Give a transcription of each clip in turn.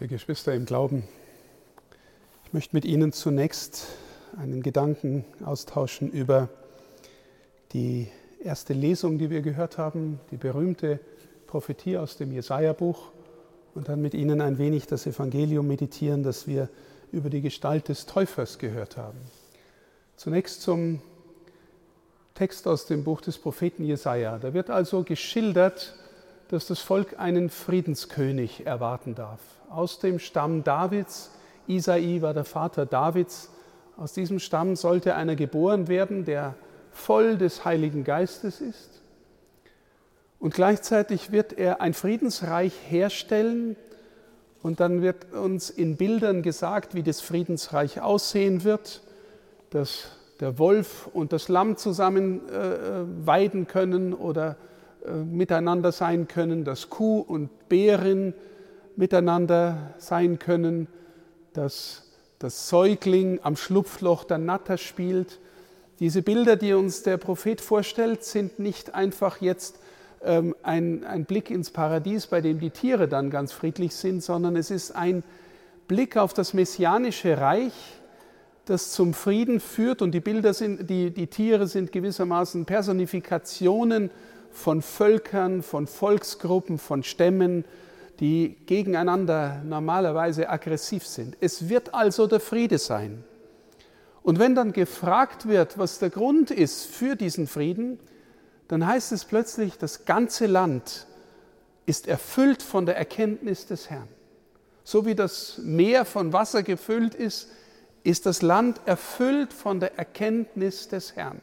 Liebe Geschwister im Glauben, ich möchte mit Ihnen zunächst einen Gedanken austauschen über die erste Lesung, die wir gehört haben, die berühmte Prophetie aus dem Jesaja-Buch und dann mit Ihnen ein wenig das Evangelium meditieren, das wir über die Gestalt des Täufers gehört haben. Zunächst zum Text aus dem Buch des Propheten Jesaja. Da wird also geschildert, dass das Volk einen Friedenskönig erwarten darf. Aus dem Stamm Davids, Isai war der Vater Davids, aus diesem Stamm sollte einer geboren werden, der voll des Heiligen Geistes ist. Und gleichzeitig wird er ein Friedensreich herstellen. Und dann wird uns in Bildern gesagt, wie das Friedensreich aussehen wird, dass der Wolf und das Lamm zusammen äh, weiden können oder äh, miteinander sein können, dass Kuh und Bärin miteinander sein können, dass das Säugling am Schlupfloch der Natter spielt. Diese Bilder, die uns der Prophet vorstellt, sind nicht einfach jetzt ähm, ein, ein Blick ins Paradies, bei dem die Tiere dann ganz friedlich sind, sondern es ist ein Blick auf das messianische Reich, das zum Frieden führt. Und die Bilder sind, die, die Tiere sind gewissermaßen Personifikationen von Völkern, von Volksgruppen, von Stämmen, die gegeneinander normalerweise aggressiv sind. Es wird also der Friede sein. Und wenn dann gefragt wird, was der Grund ist für diesen Frieden, dann heißt es plötzlich, das ganze Land ist erfüllt von der Erkenntnis des Herrn. So wie das Meer von Wasser gefüllt ist, ist das Land erfüllt von der Erkenntnis des Herrn.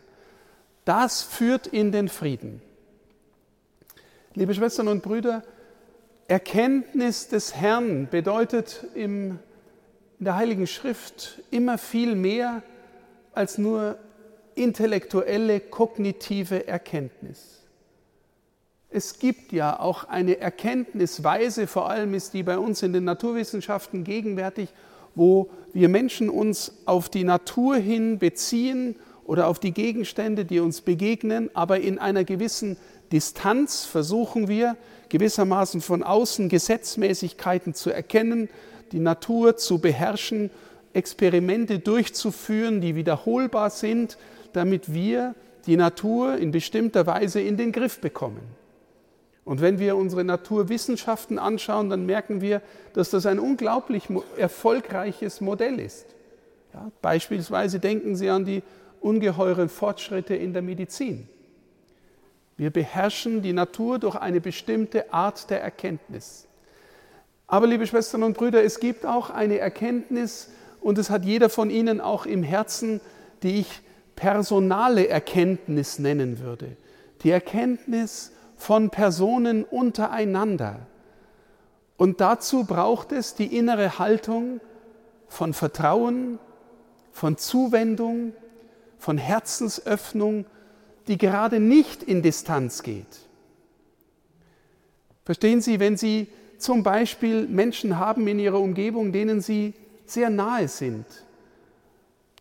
Das führt in den Frieden. Liebe Schwestern und Brüder, Erkenntnis des Herrn bedeutet im, in der Heiligen Schrift immer viel mehr als nur intellektuelle, kognitive Erkenntnis. Es gibt ja auch eine Erkenntnisweise, vor allem ist die bei uns in den Naturwissenschaften gegenwärtig, wo wir Menschen uns auf die Natur hin beziehen oder auf die Gegenstände, die uns begegnen, aber in einer gewissen Distanz versuchen wir gewissermaßen von außen Gesetzmäßigkeiten zu erkennen, die Natur zu beherrschen, Experimente durchzuführen, die wiederholbar sind, damit wir die Natur in bestimmter Weise in den Griff bekommen. Und wenn wir unsere Naturwissenschaften anschauen, dann merken wir, dass das ein unglaublich erfolgreiches Modell ist. Ja, beispielsweise denken Sie an die ungeheuren Fortschritte in der Medizin. Wir beherrschen die Natur durch eine bestimmte Art der Erkenntnis. Aber liebe Schwestern und Brüder, es gibt auch eine Erkenntnis, und es hat jeder von Ihnen auch im Herzen, die ich personale Erkenntnis nennen würde. Die Erkenntnis von Personen untereinander. Und dazu braucht es die innere Haltung von Vertrauen, von Zuwendung, von Herzensöffnung die gerade nicht in Distanz geht. Verstehen Sie, wenn Sie zum Beispiel Menschen haben in Ihrer Umgebung, denen Sie sehr nahe sind,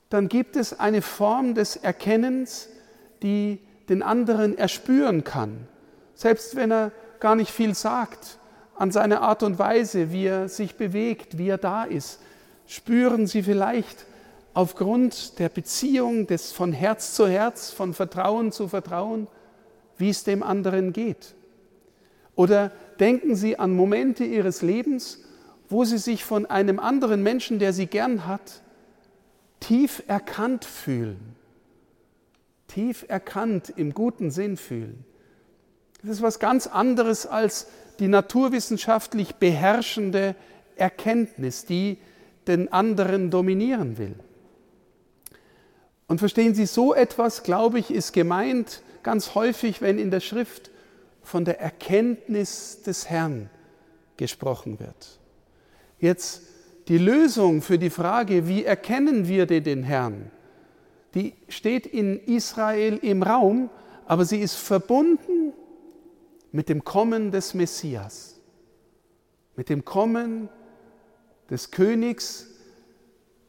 dann gibt es eine Form des Erkennens, die den anderen erspüren kann, selbst wenn er gar nicht viel sagt, an seiner Art und Weise, wie er sich bewegt, wie er da ist, spüren Sie vielleicht aufgrund der Beziehung des von Herz zu Herz, von Vertrauen zu Vertrauen, wie es dem anderen geht. Oder denken Sie an Momente Ihres Lebens, wo Sie sich von einem anderen Menschen, der Sie gern hat, tief erkannt fühlen. Tief erkannt im guten Sinn fühlen. Das ist was ganz anderes als die naturwissenschaftlich beherrschende Erkenntnis, die den anderen dominieren will. Und verstehen Sie, so etwas, glaube ich, ist gemeint ganz häufig, wenn in der Schrift von der Erkenntnis des Herrn gesprochen wird. Jetzt die Lösung für die Frage, wie erkennen wir den Herrn, die steht in Israel im Raum, aber sie ist verbunden mit dem Kommen des Messias, mit dem Kommen des Königs,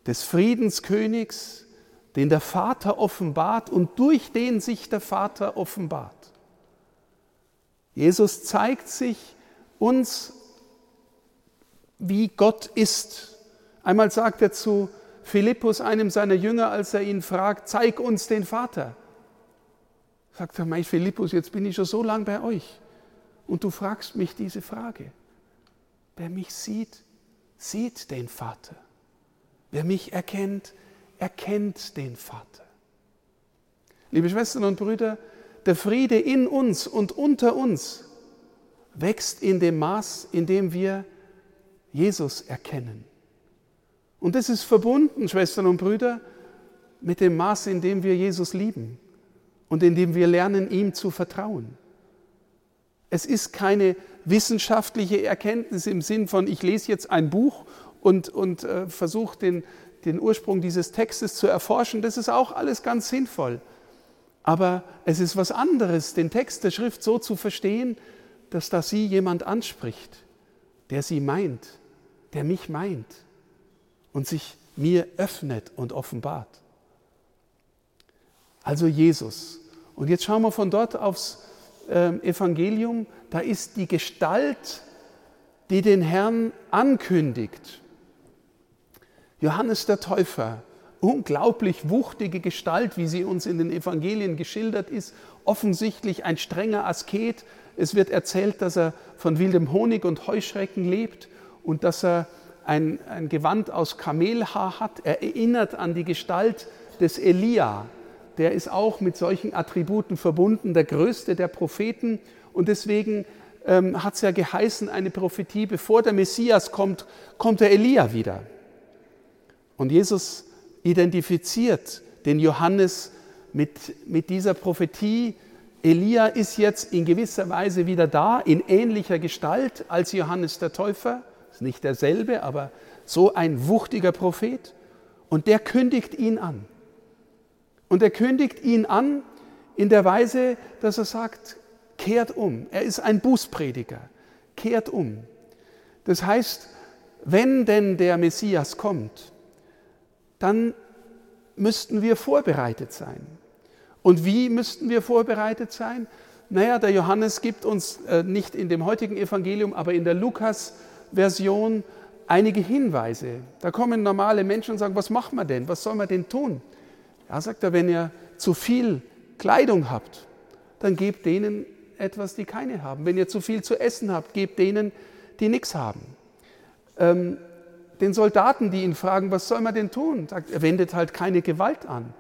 des Friedenskönigs, den der Vater offenbart und durch den sich der Vater offenbart. Jesus zeigt sich uns wie Gott ist. Einmal sagt er zu Philippus, einem seiner Jünger, als er ihn fragt, zeig uns den Vater. Sagt er, mein Philippus, jetzt bin ich schon so lange bei euch und du fragst mich diese Frage. Wer mich sieht, sieht den Vater. Wer mich erkennt, erkennt den Vater. Liebe Schwestern und Brüder, der Friede in uns und unter uns wächst in dem Maß, in dem wir Jesus erkennen. Und das ist verbunden, Schwestern und Brüder, mit dem Maß, in dem wir Jesus lieben und in dem wir lernen, ihm zu vertrauen. Es ist keine wissenschaftliche Erkenntnis im Sinn von, ich lese jetzt ein Buch und, und äh, versuche den, den Ursprung dieses Textes zu erforschen. Das ist auch alles ganz sinnvoll. Aber es ist was anderes, den Text der Schrift so zu verstehen, dass da sie jemand anspricht, der sie meint, der mich meint und sich mir öffnet und offenbart. Also Jesus. Und jetzt schauen wir von dort aufs ähm, Evangelium. Da ist die Gestalt, die den Herrn ankündigt. Johannes der Täufer unglaublich wuchtige Gestalt, wie sie uns in den Evangelien geschildert ist, offensichtlich ein strenger Asket. Es wird erzählt, dass er von wildem Honig und Heuschrecken lebt und dass er ein, ein Gewand aus Kamelhaar hat. Er erinnert an die Gestalt des Elia. Der ist auch mit solchen Attributen verbunden, der größte der Propheten. Und deswegen ähm, hat es ja geheißen, eine Prophetie, bevor der Messias kommt, kommt der Elia wieder. Und Jesus identifiziert den Johannes mit, mit dieser Prophetie. Elia ist jetzt in gewisser Weise wieder da, in ähnlicher Gestalt als Johannes der Täufer. Ist nicht derselbe, aber so ein wuchtiger Prophet. Und der kündigt ihn an. Und er kündigt ihn an in der Weise, dass er sagt, kehrt um. Er ist ein Bußprediger. Kehrt um. Das heißt, wenn denn der Messias kommt, dann müssten wir vorbereitet sein. Und wie müssten wir vorbereitet sein? Naja, der Johannes gibt uns äh, nicht in dem heutigen Evangelium, aber in der Lukas-Version einige Hinweise. Da kommen normale Menschen und sagen, was machen wir denn? Was soll man denn tun? Ja, sagt er, wenn ihr zu viel Kleidung habt, dann gebt denen etwas, die keine haben. Wenn ihr zu viel zu essen habt, gebt denen, die nichts haben. Ähm, den Soldaten, die ihn fragen, was soll man denn tun? Sagt, er wendet halt keine Gewalt an.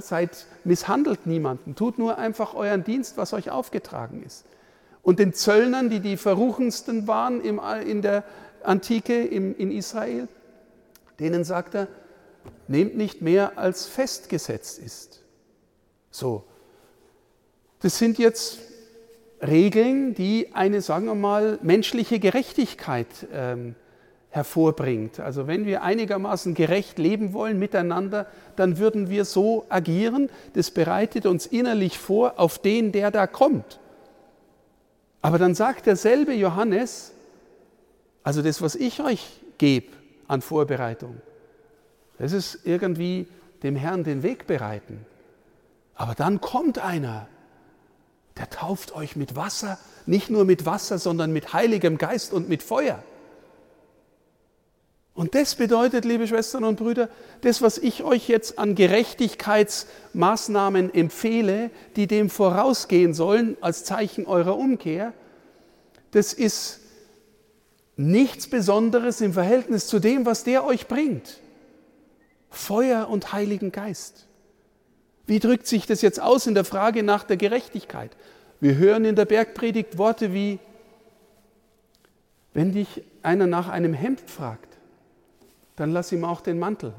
Seid, misshandelt niemanden, tut nur einfach euren Dienst, was euch aufgetragen ist. Und den Zöllnern, die die verruchendsten waren in der Antike in Israel, denen sagt er, nehmt nicht mehr als festgesetzt ist. So, das sind jetzt Regeln, die eine, sagen wir mal, menschliche Gerechtigkeit ähm, hervorbringt. Also wenn wir einigermaßen gerecht leben wollen miteinander, dann würden wir so agieren. Das bereitet uns innerlich vor auf den, der da kommt. Aber dann sagt derselbe Johannes, also das, was ich euch gebe an Vorbereitung, das ist irgendwie dem Herrn den Weg bereiten. Aber dann kommt einer, der tauft euch mit Wasser, nicht nur mit Wasser, sondern mit Heiligem Geist und mit Feuer. Und das bedeutet, liebe Schwestern und Brüder, das, was ich euch jetzt an Gerechtigkeitsmaßnahmen empfehle, die dem vorausgehen sollen als Zeichen eurer Umkehr, das ist nichts Besonderes im Verhältnis zu dem, was der euch bringt. Feuer und Heiligen Geist. Wie drückt sich das jetzt aus in der Frage nach der Gerechtigkeit? Wir hören in der Bergpredigt Worte wie, wenn dich einer nach einem Hemd fragt, dann lass ihm auch den Mantel.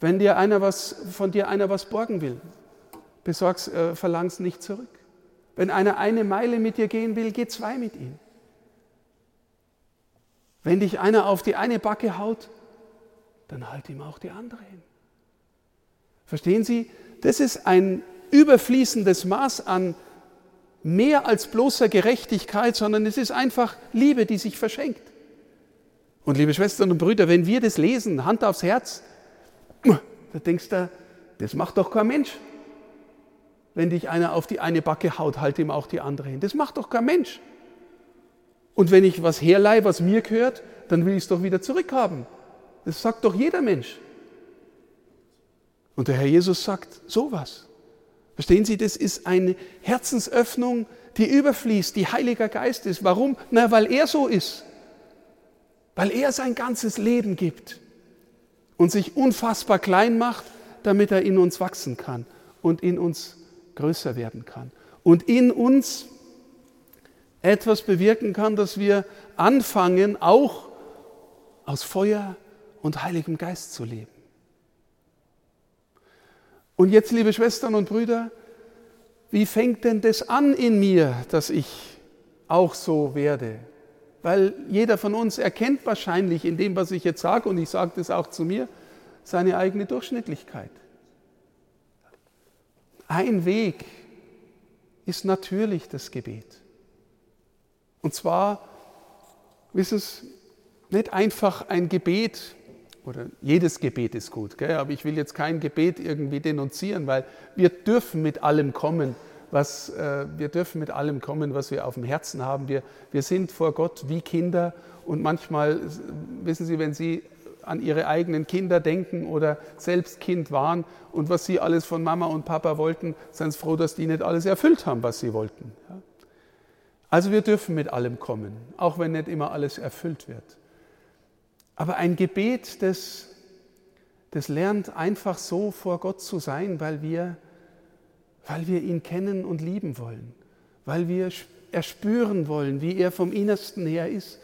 Wenn dir einer was, von dir einer was borgen will, besorg's, äh, verlang's nicht zurück. Wenn einer eine Meile mit dir gehen will, geh zwei mit ihm. Wenn dich einer auf die eine Backe haut, dann halt ihm auch die andere hin. Verstehen Sie? Das ist ein überfließendes Maß an mehr als bloßer Gerechtigkeit, sondern es ist einfach Liebe, die sich verschenkt. Und liebe Schwestern und Brüder, wenn wir das lesen, Hand aufs Herz, da denkst du, das macht doch kein Mensch. Wenn dich einer auf die eine Backe haut, halt ihm auch die andere hin. Das macht doch kein Mensch. Und wenn ich was herleihe, was mir gehört, dann will ich es doch wieder zurückhaben. Das sagt doch jeder Mensch. Und der Herr Jesus sagt sowas. Verstehen Sie, das ist eine Herzensöffnung, die überfließt, die Heiliger Geist ist. Warum? Na, weil er so ist. Weil er sein ganzes Leben gibt und sich unfassbar klein macht, damit er in uns wachsen kann und in uns größer werden kann. Und in uns etwas bewirken kann, dass wir anfangen, auch aus Feuer und Heiligem Geist zu leben. Und jetzt, liebe Schwestern und Brüder, wie fängt denn das an in mir, dass ich auch so werde? Weil jeder von uns erkennt wahrscheinlich in dem, was ich jetzt sage, und ich sage das auch zu mir, seine eigene Durchschnittlichkeit. Ein Weg ist natürlich das Gebet. Und zwar, wissen Sie, nicht einfach ein Gebet, oder jedes Gebet ist gut, gell? aber ich will jetzt kein Gebet irgendwie denunzieren, weil wir dürfen mit allem kommen, was, äh, wir dürfen mit allem kommen, was wir auf dem Herzen haben. Wir, wir sind vor Gott wie Kinder und manchmal, wissen Sie, wenn Sie an Ihre eigenen Kinder denken oder selbst Kind waren und was Sie alles von Mama und Papa wollten, seien Sie froh, dass die nicht alles erfüllt haben, was Sie wollten. Also wir dürfen mit allem kommen, auch wenn nicht immer alles erfüllt wird. Aber ein Gebet, das, das lernt einfach so vor Gott zu sein, weil wir, weil wir ihn kennen und lieben wollen, weil wir erspüren wollen, wie er vom Innersten her ist,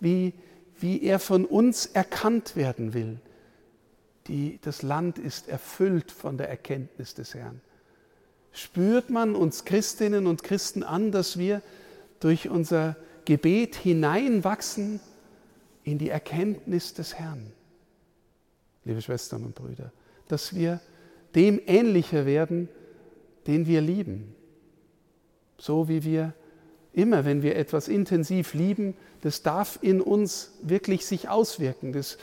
wie, wie er von uns erkannt werden will. Die, das Land ist erfüllt von der Erkenntnis des Herrn. Spürt man uns Christinnen und Christen an, dass wir durch unser Gebet hineinwachsen in die Erkenntnis des Herrn, liebe Schwestern und Brüder, dass wir dem ähnlicher werden, den wir lieben. So wie wir immer, wenn wir etwas intensiv lieben, das darf in uns wirklich sich auswirken. Das,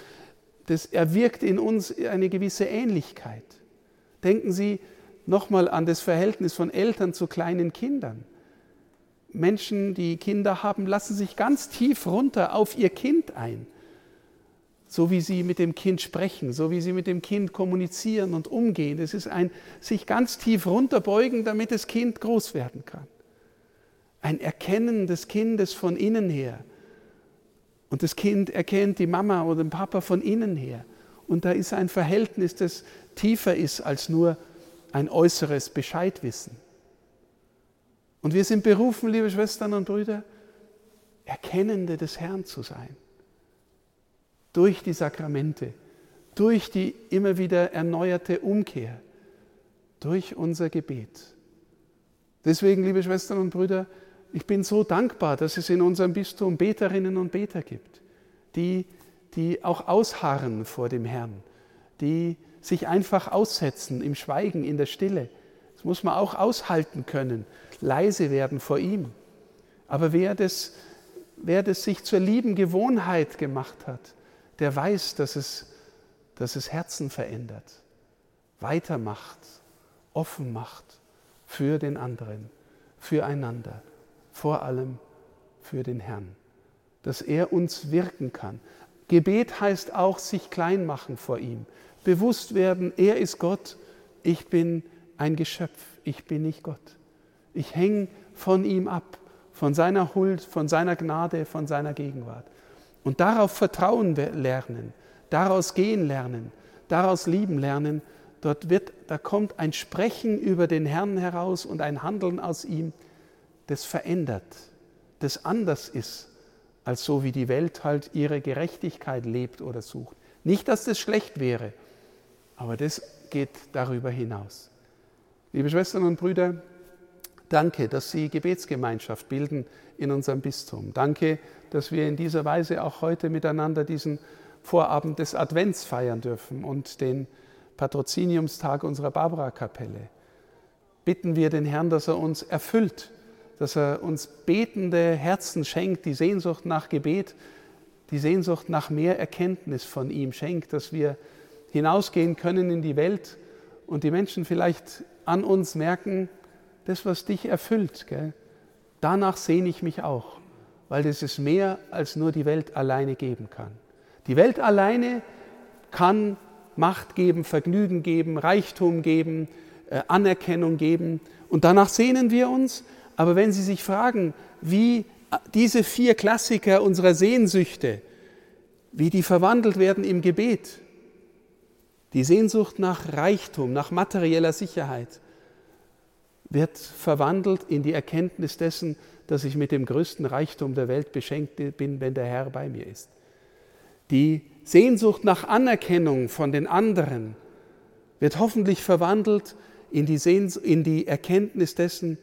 das erwirkt in uns eine gewisse Ähnlichkeit. Denken Sie nochmal an das Verhältnis von Eltern zu kleinen Kindern. Menschen, die Kinder haben, lassen sich ganz tief runter auf ihr Kind ein. So wie sie mit dem Kind sprechen, so wie sie mit dem Kind kommunizieren und umgehen. Es ist ein sich ganz tief runterbeugen, damit das Kind groß werden kann. Ein Erkennen des Kindes von innen her. Und das Kind erkennt die Mama oder den Papa von innen her. Und da ist ein Verhältnis, das tiefer ist als nur ein äußeres Bescheidwissen. Und wir sind berufen, liebe Schwestern und Brüder, Erkennende des Herrn zu sein. Durch die Sakramente, durch die immer wieder erneuerte Umkehr, durch unser Gebet. Deswegen, liebe Schwestern und Brüder, ich bin so dankbar, dass es in unserem Bistum Beterinnen und Beter gibt, die, die auch ausharren vor dem Herrn, die sich einfach aussetzen im Schweigen, in der Stille. Das muss man auch aushalten können leise werden vor ihm. Aber wer das, wer das sich zur lieben Gewohnheit gemacht hat, der weiß, dass es, dass es Herzen verändert, weitermacht, offen macht für den anderen, füreinander, vor allem für den Herrn, dass er uns wirken kann. Gebet heißt auch sich klein machen vor ihm, bewusst werden, er ist Gott, ich bin ein Geschöpf, ich bin nicht Gott. Ich hänge von ihm ab, von seiner Huld, von seiner Gnade, von seiner Gegenwart. Und darauf vertrauen lernen, daraus gehen lernen, daraus lieben lernen. Dort wird, da kommt ein Sprechen über den Herrn heraus und ein Handeln aus ihm, das verändert, das anders ist, als so wie die Welt halt ihre Gerechtigkeit lebt oder sucht. Nicht, dass das schlecht wäre, aber das geht darüber hinaus. Liebe Schwestern und Brüder, Danke, dass Sie Gebetsgemeinschaft bilden in unserem Bistum. Danke, dass wir in dieser Weise auch heute miteinander diesen Vorabend des Advents feiern dürfen und den Patroziniumstag unserer Barbara-Kapelle. Bitten wir den Herrn, dass er uns erfüllt, dass er uns betende Herzen schenkt, die Sehnsucht nach Gebet, die Sehnsucht nach mehr Erkenntnis von ihm schenkt, dass wir hinausgehen können in die Welt und die Menschen vielleicht an uns merken, das, was dich erfüllt, gell? danach sehne ich mich auch. weil es ist mehr, als nur die Welt alleine geben kann. Die Welt alleine kann Macht geben, Vergnügen geben, Reichtum geben, äh, Anerkennung geben. Und danach sehnen wir uns. Aber wenn Sie sich fragen, wie diese vier Klassiker unserer Sehnsüchte, wie die verwandelt werden im Gebet, die Sehnsucht nach Reichtum, nach materieller Sicherheit, wird verwandelt in die Erkenntnis dessen, dass ich mit dem größten Reichtum der Welt beschenkt bin, wenn der Herr bei mir ist. Die Sehnsucht nach Anerkennung von den anderen wird hoffentlich verwandelt in die, Sehns in die Erkenntnis dessen,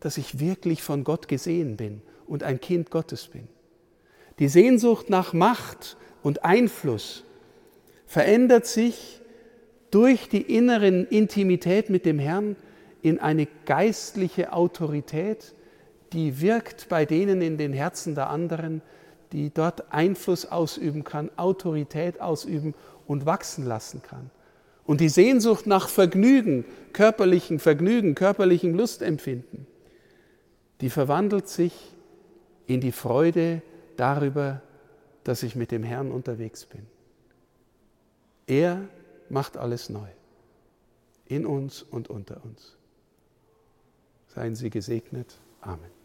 dass ich wirklich von Gott gesehen bin und ein Kind Gottes bin. Die Sehnsucht nach Macht und Einfluss verändert sich durch die inneren Intimität mit dem Herrn in eine geistliche Autorität, die wirkt bei denen in den Herzen der anderen, die dort Einfluss ausüben kann, Autorität ausüben und wachsen lassen kann. Und die Sehnsucht nach Vergnügen, körperlichen Vergnügen, körperlichen Lustempfinden, die verwandelt sich in die Freude darüber, dass ich mit dem Herrn unterwegs bin. Er macht alles neu, in uns und unter uns. Seien Sie gesegnet. Amen.